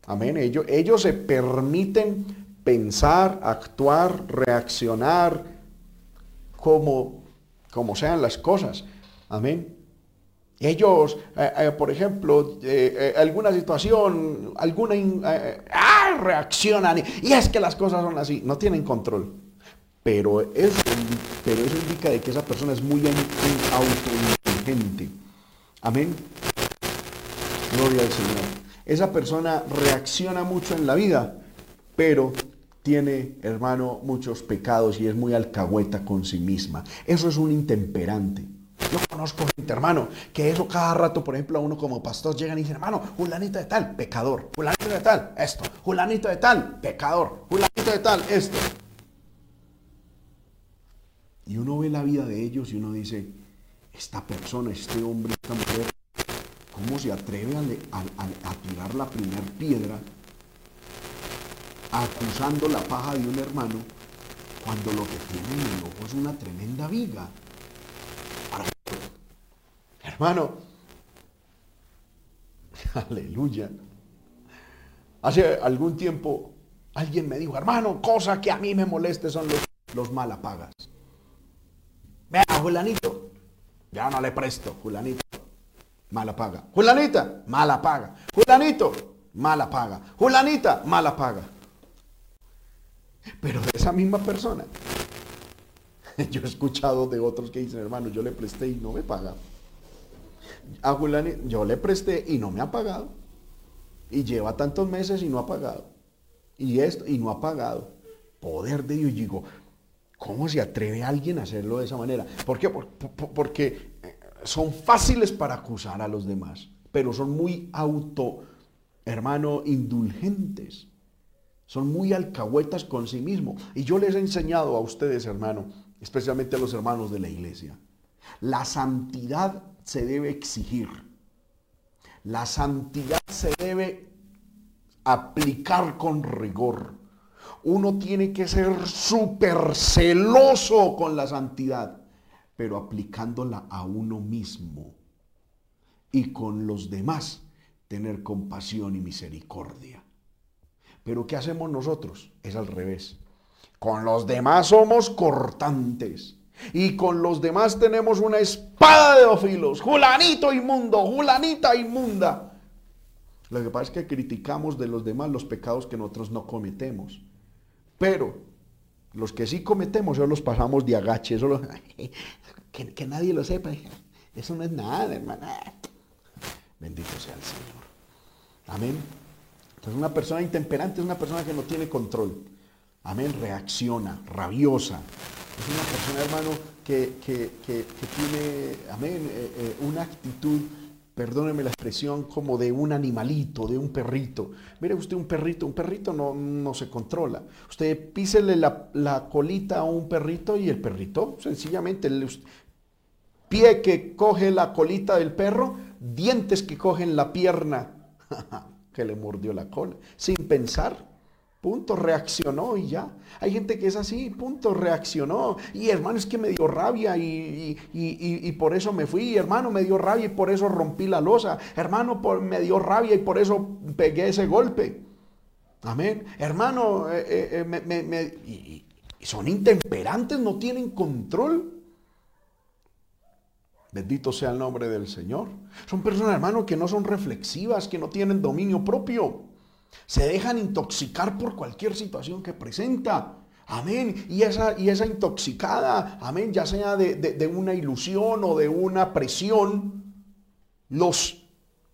Amén. Ellos, ellos se permiten pensar, actuar, reaccionar como, como sean las cosas. Amén. Ellos, eh, eh, por ejemplo, eh, alguna situación, alguna... Ah, reaccionan y, es que las cosas son así. No tienen control. Pero eso, pero eso indica de que esa persona es muy autointeligente. Amén. Gloria al Señor. Esa persona reacciona mucho en la vida, pero tiene, hermano, muchos pecados y es muy alcahueta con sí misma. Eso es un intemperante. Yo conozco gente, hermano, que eso cada rato, por ejemplo, a uno como pastor llegan y dicen, hermano, fulanito de tal, pecador, fulanito de tal, esto, fulanito de tal, pecador, fulanito de tal, esto. Y uno ve la vida de ellos y uno dice, esta persona, este hombre, esta mujer, ¿Cómo se atreve a, tirar la primera piedra acusando la paja de un hermano cuando lo que tiene en el ojo es una tremenda viga? hermano, (laughs) aleluya. Hace algún tiempo alguien me dijo, hermano, cosa que a mí me moleste son los, los malapagas. Julanito, ya no le presto, Julanito mala paga. Julanita, mala paga. Julanito, mala paga. Julanita, mala paga. Pero de esa misma persona. (laughs) Yo he escuchado de otros que dicen, hermano, yo le presté y no me paga. A Julanita, yo le presté y no me ha pagado. Y lleva tantos meses y no ha pagado. Y esto, y no ha pagado. Poder de Dios. Digo, ¿cómo se atreve alguien a hacerlo de esa manera? ¿Por qué? Porque son fáciles para acusar a los demás, pero son muy auto, hermano, indulgentes. Son muy alcahuetas con sí mismos. Y yo les he enseñado a ustedes, hermano, especialmente a los hermanos de la iglesia, la santidad se debe exigir. La santidad se debe aplicar con rigor. Uno tiene que ser súper celoso con la santidad pero aplicándola a uno mismo y con los demás tener compasión y misericordia. Pero ¿qué hacemos nosotros? Es al revés. Con los demás somos cortantes. Y con los demás tenemos una espada de dos filos. Julanito inmundo, julanita inmunda. Lo que pasa es que criticamos de los demás los pecados que nosotros no cometemos. Pero los que sí cometemos, eso los pasamos de agache, eso (laughs) que, nadie lo sepa. Eso no es nada, hermana. Bendito sea el Señor. Amén. Entonces una persona intemperante es una persona que no tiene control. Amén. Reacciona, rabiosa. Es una persona, hermano, que, tiene, amén, eh, eh, una actitud perdóneme la expresión, como de un animalito, de un perrito. Mire usted un perrito, un perrito no, no se controla. Usted písele la, colita a un perrito y el perrito, sencillamente, el pie que coge la colita del perro, dientes que cogen la pierna (laughs) que le mordió la cola, sin pensar. Punto, reaccionó y ya. Hay gente que es así, punto, reaccionó. Y hermano, es que me dio rabia y, por eso me fui. Hermano, me dio rabia y por eso rompí la losa. Hermano, por, me dio rabia y por eso pegué ese golpe. Amén. Hermano, eh, eh, eh, son intemperantes, no tienen control. Bendito sea el nombre del Señor. Son personas, hermano, que no son reflexivas, que no tienen dominio propio. Se dejan intoxicar por cualquier situación que presenta. Amén. Y esa, y esa intoxicada, amén, ya sea de, una ilusión o de una presión, los,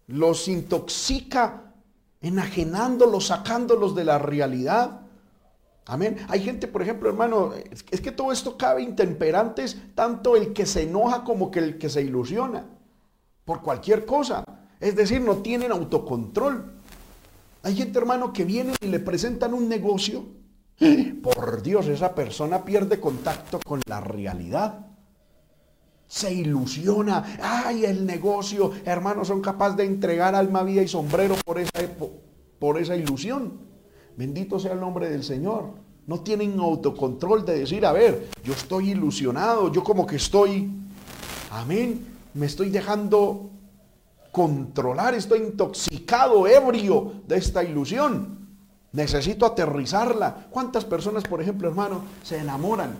los intoxica enajenándolos, sacándolos de la realidad. Amén. Hay gente, por ejemplo, hermano, es que todo esto cabe intemperantes, tanto el que se enoja como que el que se ilusiona por cualquier cosa. Es decir, no tienen autocontrol. Hay gente, hermano, que viene y le presentan un negocio. Por Dios, esa persona pierde contacto con la realidad. Se ilusiona. Ay, el negocio. Hermanos, son capaces de entregar alma, vida y sombrero por esa, por esa ilusión. Bendito sea el nombre del Señor. No tienen autocontrol de decir, a ver, yo estoy ilusionado, yo como que estoy, amén, me estoy dejando controlar, estoy intoxicado, ebrio de esta ilusión. Necesito aterrizarla. ¿Cuántas personas, por ejemplo, hermano, se enamoran?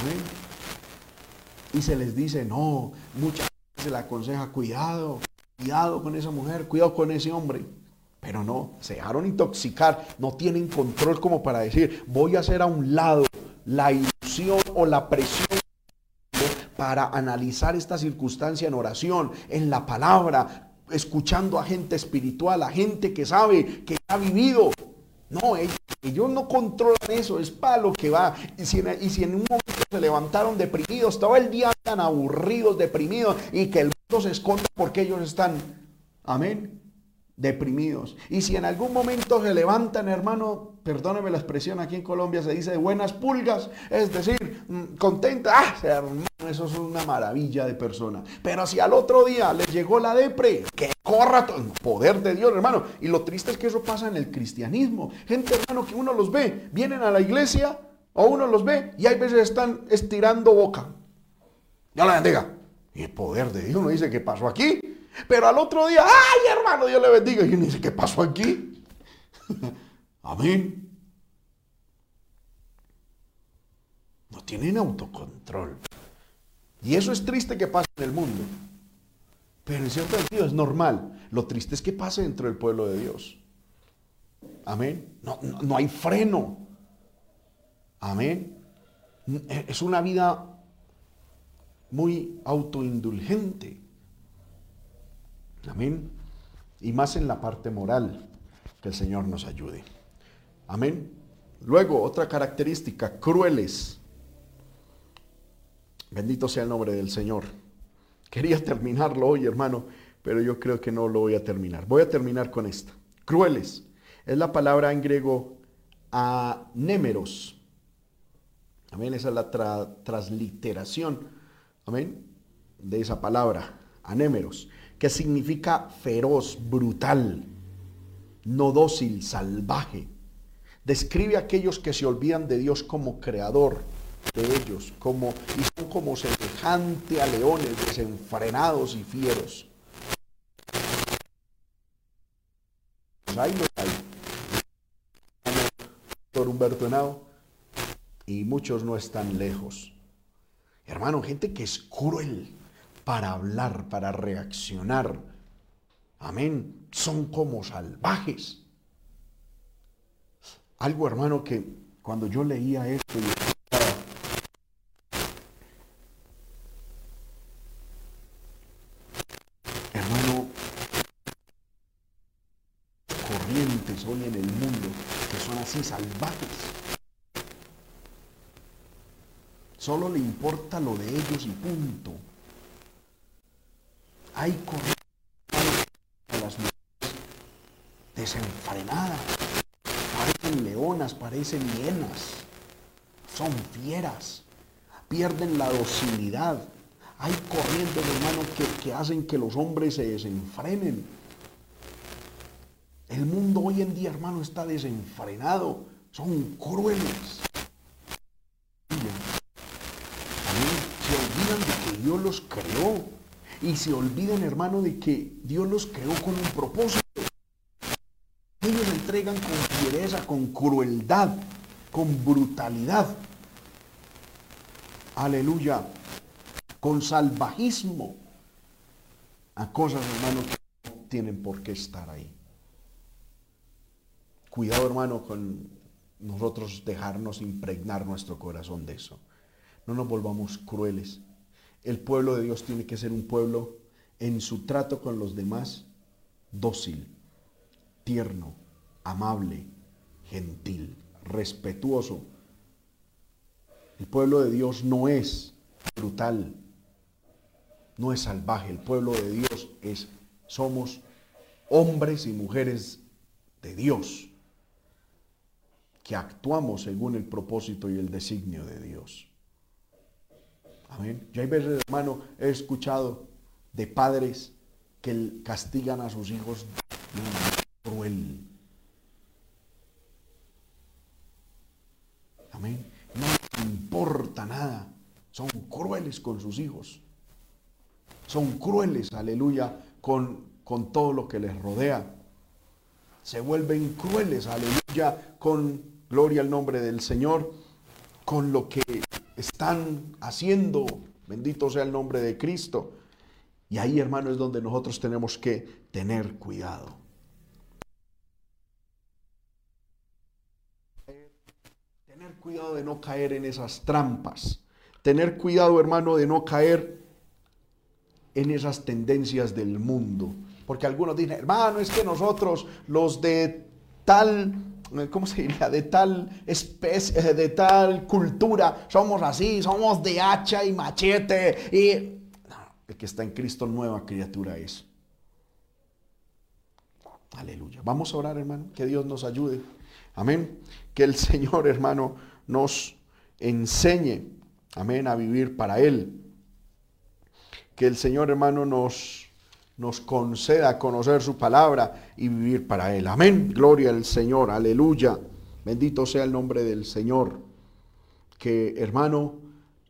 Amén. Y se les dice, no, muchas veces se le aconseja, cuidado, cuidado con esa mujer, cuidado con ese hombre. Pero no, se dejaron intoxicar, no tienen control como para decir, voy a hacer a un lado la ilusión o la presión para analizar esta circunstancia en oración, en la palabra, escuchando a gente espiritual, a gente que sabe, que ha vivido. No, ellos, no controlan eso, es para lo que va. Y si, en, un momento se levantaron deprimidos, todo el día están aburridos, deprimidos, y que el mundo se esconde porque ellos están, amén, deprimidos. Y si en algún momento se levantan, hermano, perdóneme la expresión, aquí en Colombia se dice buenas pulgas, es decir, mm, contenta, ah, hermano, eso es una maravilla de persona. Pero si al otro día les llegó la depre, que corra poder de Dios, hermano. Y lo triste es que eso pasa en el cristianismo. Gente, hermano, que uno los ve, vienen a la iglesia, o uno los ve, y hay veces están estirando boca. Ya la bendiga. Y el poder de Dios, uno dice, ¿qué pasó aquí? Pero al otro día, ay hermano, Dios le bendiga. Y dice, ¿qué pasó aquí? (laughs) Amén. No tienen autocontrol. Y eso es triste que pase en el mundo. Pero en cierto sentido es normal. Lo triste es que pase dentro del pueblo de Dios. Amén. No, no hay freno. Amén. Es una vida muy autoindulgente. Amén. Y más en la parte moral, que el Señor nos ayude. Amén. Luego, otra característica, crueles. Bendito sea el nombre del Señor. Quería (laughs) terminarlo hoy, hermano, pero yo creo que no lo voy a terminar. Voy a terminar con esta. Crueles. Es la palabra en griego anémeros. Amén. Esa es la transliteración. Amén. De esa palabra, anémeros que significa feroz, brutal, no dócil, salvaje. Describe a aquellos que se olvidan de Dios como creador de ellos, como, y son como semejante a leones desenfrenados y fieros. Pues ahí los hay. Doctor Humberto Henao, y muchos no están lejos. Hermano, gente que es cruel, para hablar, para reaccionar. Amén. Son como salvajes. Algo, hermano, que cuando yo leía esto, hermano, corrientes hoy en el mundo que son así salvajes. Solo le importa lo de ellos y punto hay corrientes a las mujeres desenfrenadas. Parecen leonas, parecen hienas. Son fieras. Pierden la docilidad. Hay corrientes, hermano, que, que hacen que los hombres se desenfrenen. El mundo hoy en día, hermano, está desenfrenado. Son crueles. Se olvidan de que Dios los creó y se olvidan, hermano, de que Dios los creó con un propósito. Ellos entregan con fiereza, con crueldad, con brutalidad. Aleluya. Con salvajismo. A cosas, hermano, que no tienen por qué estar ahí. Cuidado, hermano, con nosotros dejarnos impregnar nuestro corazón de eso. No nos volvamos crueles el pueblo de Dios tiene que ser un pueblo en su trato con los demás dócil, tierno, amable, gentil, respetuoso. El pueblo de Dios no es brutal, no es salvaje. El pueblo de Dios es, somos hombres y mujeres de Dios que actuamos según el propósito y el designio de Dios. Amén. Yo hay veces, hermano, he escuchado de padres que castigan a sus hijos de manera cruel. Amén. No importa nada. Son crueles con sus hijos. Son crueles, aleluya, con, con todo lo que les rodea. Se vuelven crueles, aleluya, con gloria al nombre del Señor, con lo que están haciendo. Bendito sea el nombre de Cristo. Y ahí, hermano, es donde nosotros tenemos que tener cuidado. Tener cuidado de no caer en esas trampas. Tener cuidado, hermano, de no caer en esas tendencias del mundo. Porque algunos dicen, hermano, es que nosotros, los de tal ¿cómo se diría? De tal especie, de tal cultura, somos así, somos de hacha y machete. Y el que está en Cristo, nueva criatura es. Aleluya. Vamos a orar, hermano, que Dios nos ayude. Amén. Que el Señor, hermano, nos enseñe, amén, a vivir para Él. Que el Señor, hermano, nos nos conceda conocer su palabra y vivir para Él. Amén. Gloria al Señor. Aleluya. Bendito sea el nombre del Señor. Que, hermano,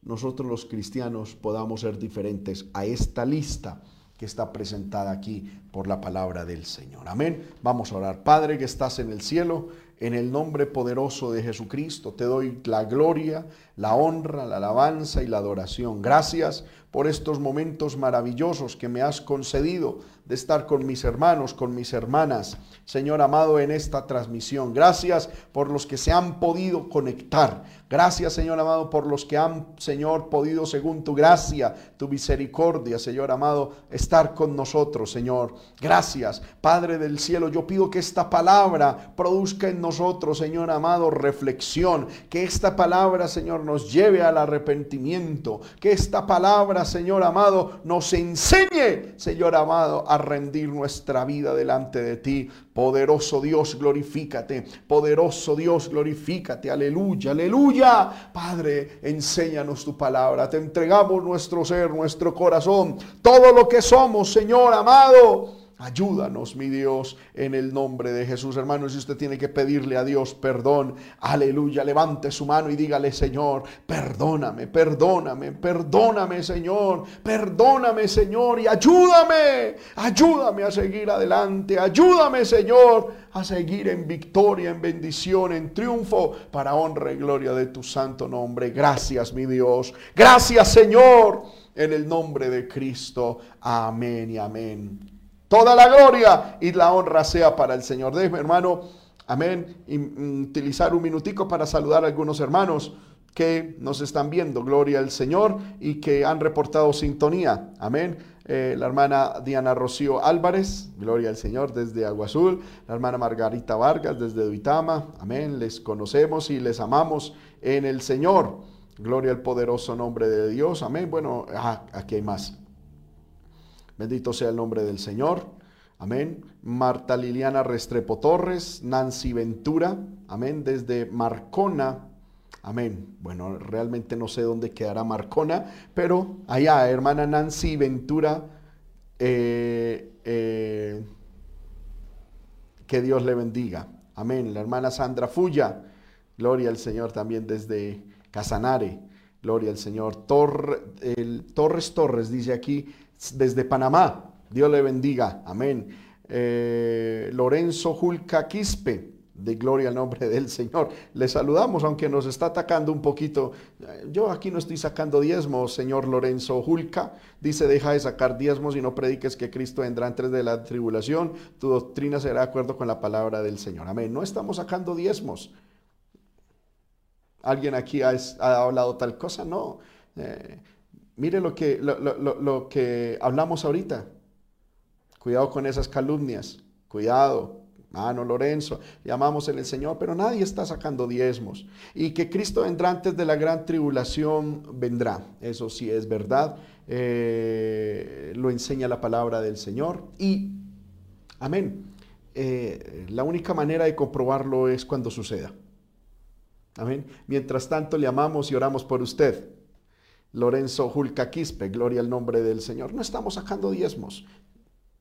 nosotros los cristianos podamos ser diferentes a esta lista que está presentada aquí por la palabra del Señor. Amén. Vamos a orar. Padre que estás en el cielo, en el nombre poderoso de Jesucristo, te doy la gloria, la honra, la alabanza y la adoración. Gracias por estos momentos maravillosos que me has concedido de estar con mis hermanos, con mis hermanas, Señor amado, en esta transmisión. Gracias por los que se han podido conectar. Gracias, Señor amado, por los que han, Señor, podido, según tu gracia, tu misericordia, Señor amado, estar con nosotros, Señor. Gracias, Padre del cielo. Yo pido que esta palabra produzca en nosotros, Señor amado, reflexión. Que esta palabra, Señor, nos lleve al arrepentimiento. Que esta palabra, Señor amado, nos enseñe, Señor amado, a rendir nuestra vida delante de ti. Poderoso Dios, glorifícate. Poderoso Dios, glorifícate. Aleluya, aleluya. Padre, enséñanos tu palabra. Te entregamos nuestro ser, nuestro corazón, todo lo que somos, Señor amado. Ayúdanos, mi Dios, en el nombre de Jesús. Hermano, si usted tiene que pedirle a Dios perdón, aleluya, levante su mano y dígale, Señor, perdóname, perdóname, perdóname, Señor, perdóname, Señor, y ayúdame, ayúdame a seguir adelante, ayúdame, Señor, a seguir en victoria, en bendición, en triunfo, para honra y gloria de tu santo nombre. Gracias, mi Dios. Gracias, Señor, en el nombre de Cristo. Amén y amén. Toda la gloria y la honra sea para el Señor. Déjeme, hermano, amén, utilizar un minutico para saludar a algunos hermanos que nos están viendo, gloria al Señor, y que han reportado sintonía. Amén. Eh, la hermana Diana Rocío Álvarez, gloria al Señor, desde Agua Azul. La hermana Margarita Vargas, desde Duitama. Amén. Les conocemos y les amamos en el Señor. Gloria al poderoso nombre de Dios. Amén. Bueno, aquí hay más. Bendito sea el nombre del Señor. Amén. Marta Liliana Restrepo Torres, Nancy Ventura. Amén. Desde Marcona. Amén. Bueno, realmente no sé dónde quedará Marcona, pero allá, hermana Nancy Ventura. Eh, eh, que Dios le bendiga. Amén. La hermana Sandra Fuya. Gloria al Señor también desde Casanare. Gloria al Señor. Torres Torres dice aquí desde Panamá. Dios le bendiga. Amén. Eh, Lorenzo Julca Quispe, de gloria al nombre (laughs) del Señor. Le saludamos, aunque nos está atacando un poquito. Yo aquí no estoy sacando diezmos, señor Lorenzo Julca. Dice, deja de sacar diezmos y no prediques que Cristo vendrá antes de la tribulación. Tu doctrina será de acuerdo con la palabra del Señor. Amén. No estamos sacando diezmos. ¿Alguien aquí ha, hablado tal cosa? No. Eh, Mire lo que, lo, que hablamos ahorita. Cuidado con esas calumnias. Cuidado. Mano Lorenzo, llamamos en el Señor, pero nadie está sacando diezmos. Y que Cristo vendrá antes de la gran tribulación, vendrá. Eso sí es verdad. Eh, lo enseña la palabra del Señor. Y, amén. Eh, la única manera de comprobarlo es cuando suceda. Amén. Mientras tanto, le amamos y oramos por usted. Lorenzo Julca Quispe, gloria al nombre del Señor. No estamos sacando diezmos.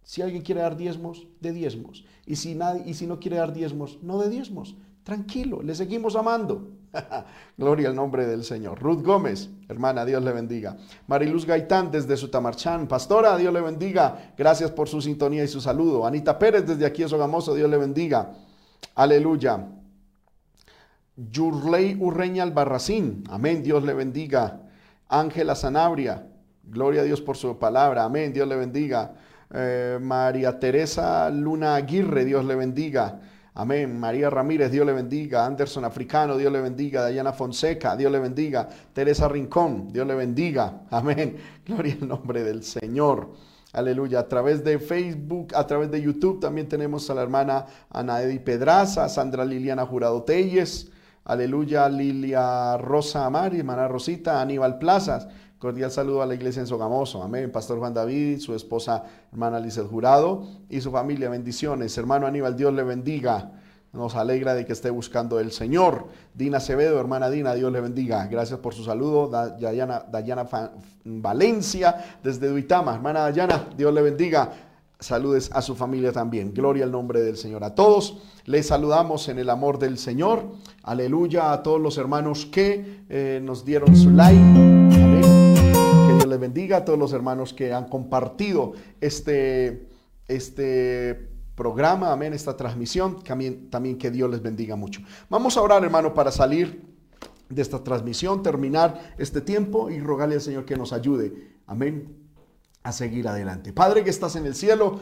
Si alguien quiere dar diezmos, de diezmos. Y si, nadie, y si no quiere dar diezmos, no de diezmos. Tranquilo, le seguimos amando. (laughs) Gloria al nombre del Señor. Ruth Gómez, hermana, Dios le bendiga. Mariluz Gaitán desde Sutamarchán. Pastora, Dios le bendiga. Gracias por su sintonía y su saludo. Anita Pérez desde aquí, Sogamoso, Dios le bendiga. Aleluya. Yurley Urreña Albarracín. Amén, Dios le bendiga. Ángela Sanabria. Gloria a Dios por su palabra. Amén, Dios le bendiga. Eh, María Teresa Luna Aguirre, Dios le bendiga. Amén. María Ramírez, Dios le bendiga. Anderson Africano, Dios le bendiga. Dayana Fonseca, Dios le bendiga. Teresa Rincón, Dios le bendiga. (laughs) Amén. Gloria al nombre del Señor. Aleluya. A través de Facebook, a través de YouTube también tenemos a la hermana Ana Edi Pedraza, Sandra Liliana Jurado Telles. Aleluya. Lilia Rosa Amari, hermana Rosita, Aníbal Plazas. Cordial saludo a la iglesia en Sogamoso. Amén. Pastor Juan David, su esposa hermana Lizeth Jurado y su familia. Bendiciones. Hermano Aníbal, Dios le bendiga. Nos alegra de que esté buscando el Señor. Dina Acevedo, hermana Dina, Dios le bendiga. Gracias por su saludo. Dayana, Dayana Valencia, desde Duitama. Hermana Dayana, Dios le bendiga. Saludes a su familia también. Gloria al nombre del Señor. A todos les saludamos en el amor del Señor. Aleluya a todos los hermanos que eh, nos dieron su like. Que Dios les bendiga a todos los hermanos que han compartido este, este programa, amén, esta transmisión. También, también que Dios les bendiga mucho. Vamos a orar, hermano, para salir de esta transmisión, terminar este tiempo y rogarle al Señor que nos ayude. Amén a seguir adelante. Padre que estás en el cielo,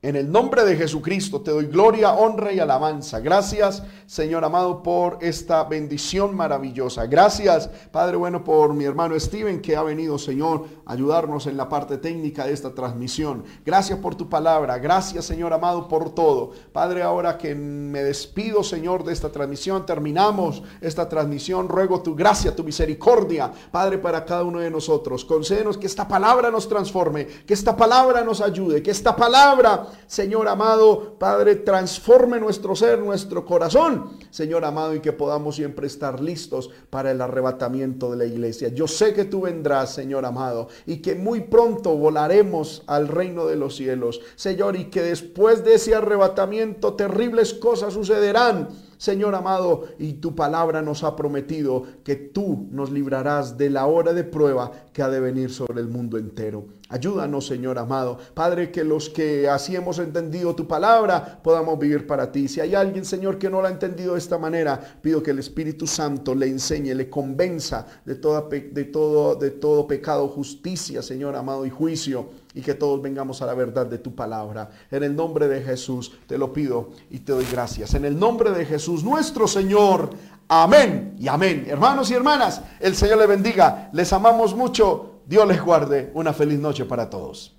en el nombre de Jesucristo te doy gloria, honra y alabanza. Gracias, Señor amado, por esta bendición maravillosa. Gracias, Padre bueno, por mi hermano Steven que ha venido, Señor, a ayudarnos en la parte técnica de esta transmisión. Gracias por tu palabra. Gracias, Señor amado, por todo. Padre, ahora que me despido, Señor, de esta transmisión, terminamos esta transmisión. Ruego tu gracia, tu misericordia, Padre, para cada uno de nosotros. Concédenos que esta palabra nos transforme, que esta palabra nos ayude, que esta palabra Señor amado, Padre, transforme nuestro ser, nuestro corazón, Señor amado, y que podamos siempre estar listos para el arrebatamiento de la iglesia. Yo sé que tú vendrás, Señor amado, y que muy pronto volaremos al reino de los cielos, Señor, y que después de ese arrebatamiento terribles cosas sucederán Señor amado, y tu palabra nos ha prometido que tú nos librarás de la hora de prueba que ha de venir sobre el mundo entero. Ayúdanos, Señor amado. Padre, que los que así hemos entendido tu palabra podamos vivir para ti. Si hay alguien, Señor, que no la ha entendido de esta manera, pido que el Espíritu Santo le enseñe, le convenza de, toda, de, todo, de todo pecado, justicia, Señor amado, y juicio y que todos vengamos a la verdad de tu palabra. En el nombre de Jesús te lo pido y te doy gracias. En el nombre de Jesús nuestro Señor. Amén y amén. Hermanos y hermanas, el Señor les bendiga. Les amamos mucho. Dios les guarde. Una feliz noche para todos.